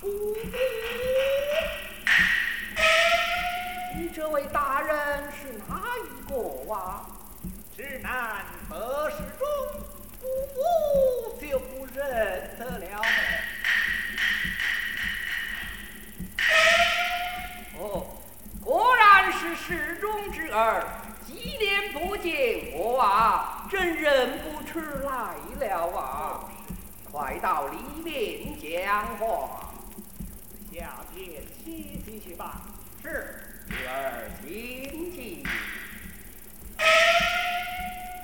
不，这位大人是哪一个啊？只难得是中姑姑就认得了。哦，果然是时钟之儿，几年不见，我啊，真认不出来了啊。快到里面讲话。下边歇息去吧。是，侄儿请进。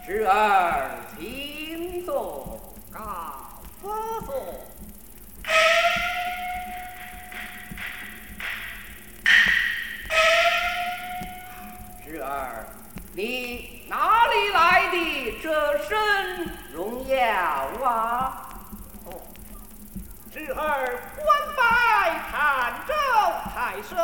侄儿请坐，告父父。侄儿，你哪里来的这身荣耀啊？侄儿官拜潭州太守，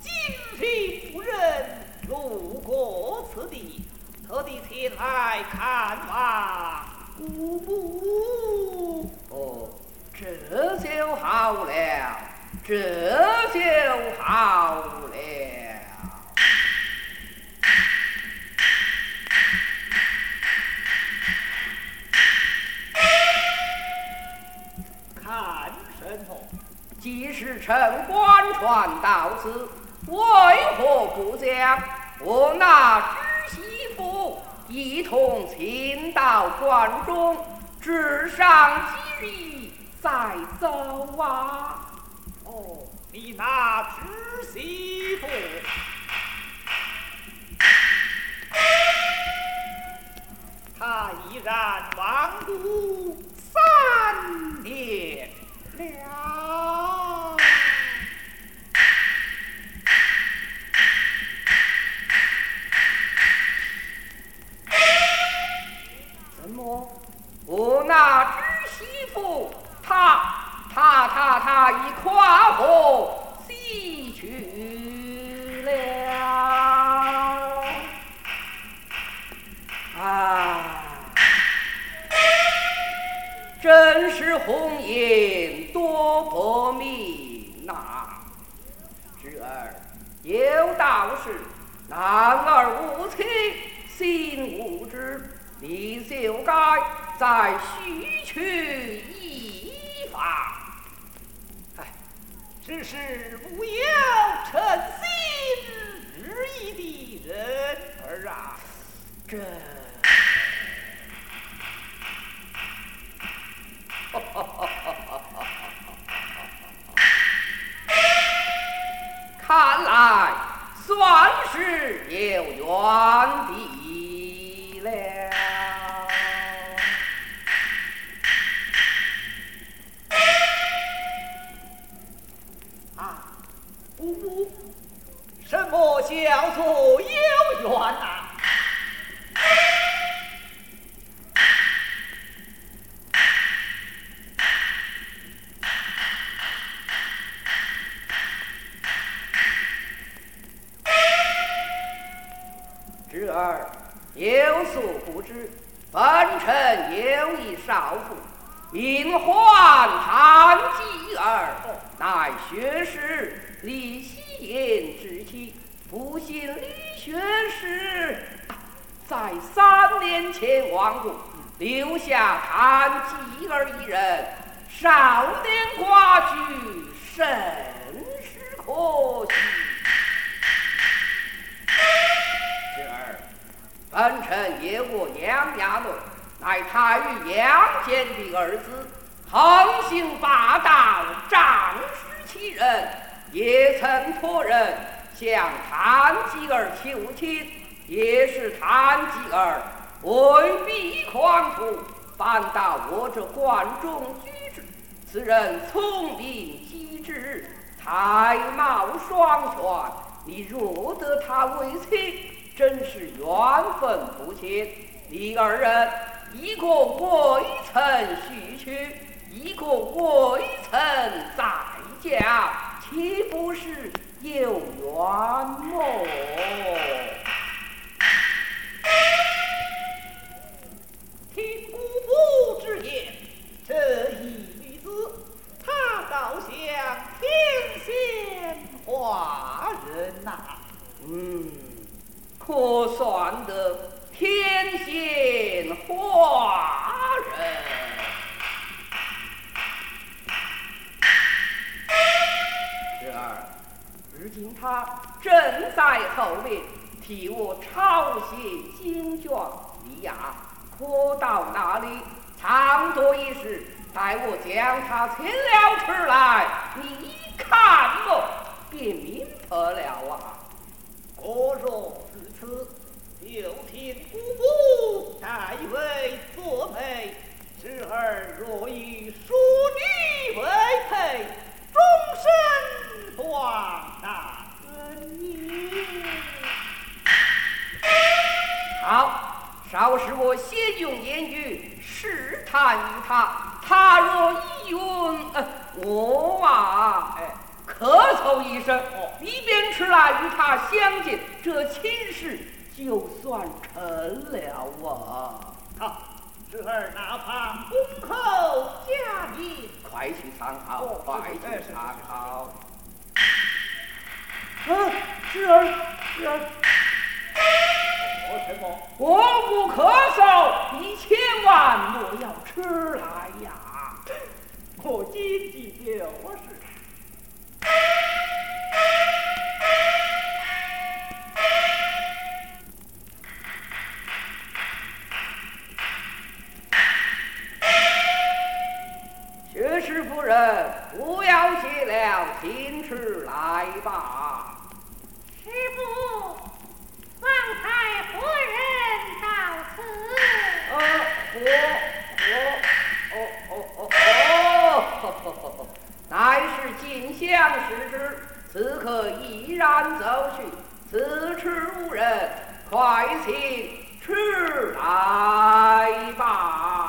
今日夫人路过此地，特地前来看望姑母。哦，这就好了，这就好既是臣官传到此，为何不将我那侄媳妇一同请到关中，治上几日再走啊？哦，你那侄媳妇，她已然亡故三年了。多薄命呐！侄儿有道是：男儿无妻，心无知。你就该再续娶一房。哎，只是无有称心之意的人儿啊！这，看来算是有缘的了。啊，姑姑，什么叫做有缘啊？侄儿有所不知，本城有一少妇，名唤谭继儿，乃学士李希言之妻。不幸李学士在三年前亡故，留下谭吉儿一人，少年寡居，甚是可惜。今儿，本城有个杨家奴，乃太尉杨坚的儿子，横行霸道，仗势欺人，也曾托人向谭吉儿求亲，也是谭吉儿为避狂徒，反到我这关中居住。此人聪明机智，才貌双全。你若得他为妻，真是缘分不浅。你二人一个未曾许去，一个未曾再嫁，岂不是有缘么？听姑姑之言，这一女子，她倒像天仙化人呐、嗯，可算得天仙化人。侄儿，如今他正在后面替金卷，你呀，可到那里长多一时，待我将他请了出来，你一看我便明白了啊。果若如此，就请姑姑代为作媒。侄儿若以淑女为配，终身断大恩好，稍时我先用言语试探于他，他若一允，呃，我啊，哎，咳嗽一声，一边吃辣与他相见，这亲事就算成了啊。好，侄儿哪怕恭候佳音，快去参考，快去参考。啊，侄儿，侄儿。我不咳嗽，你千万莫要吃来呀！我今即就是。薛氏夫人，不要谢了，请出来吧。师傅。方才何人到此？呃，我我我我哦哦哦哦，乃是进相使之，此刻已然走去，此处无人，快请出来吧。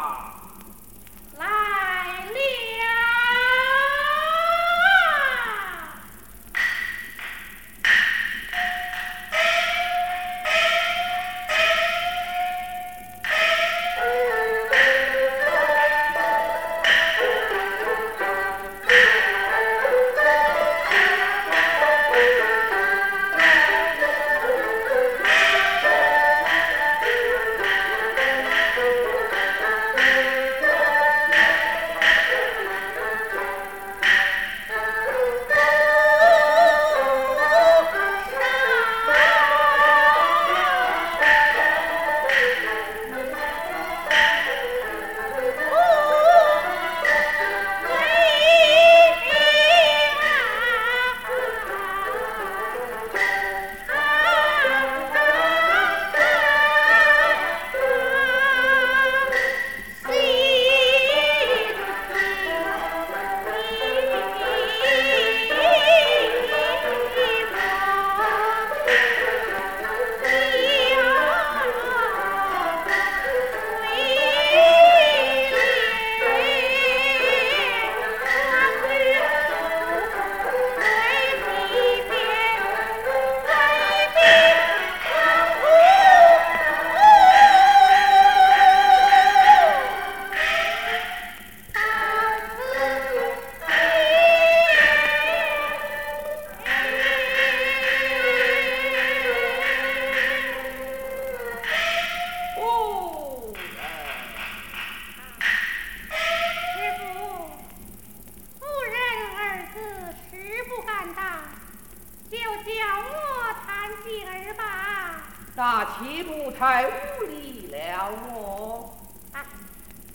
大岂不太无礼了我？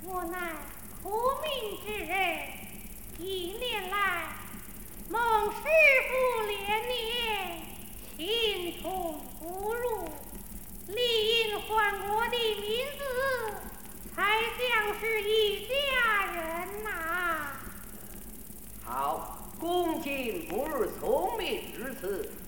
我乃苦命之人，一年来蒙师傅怜年，情从不入，理应唤我的名字，才像是一家人呐、好，恭敬不如从命之词。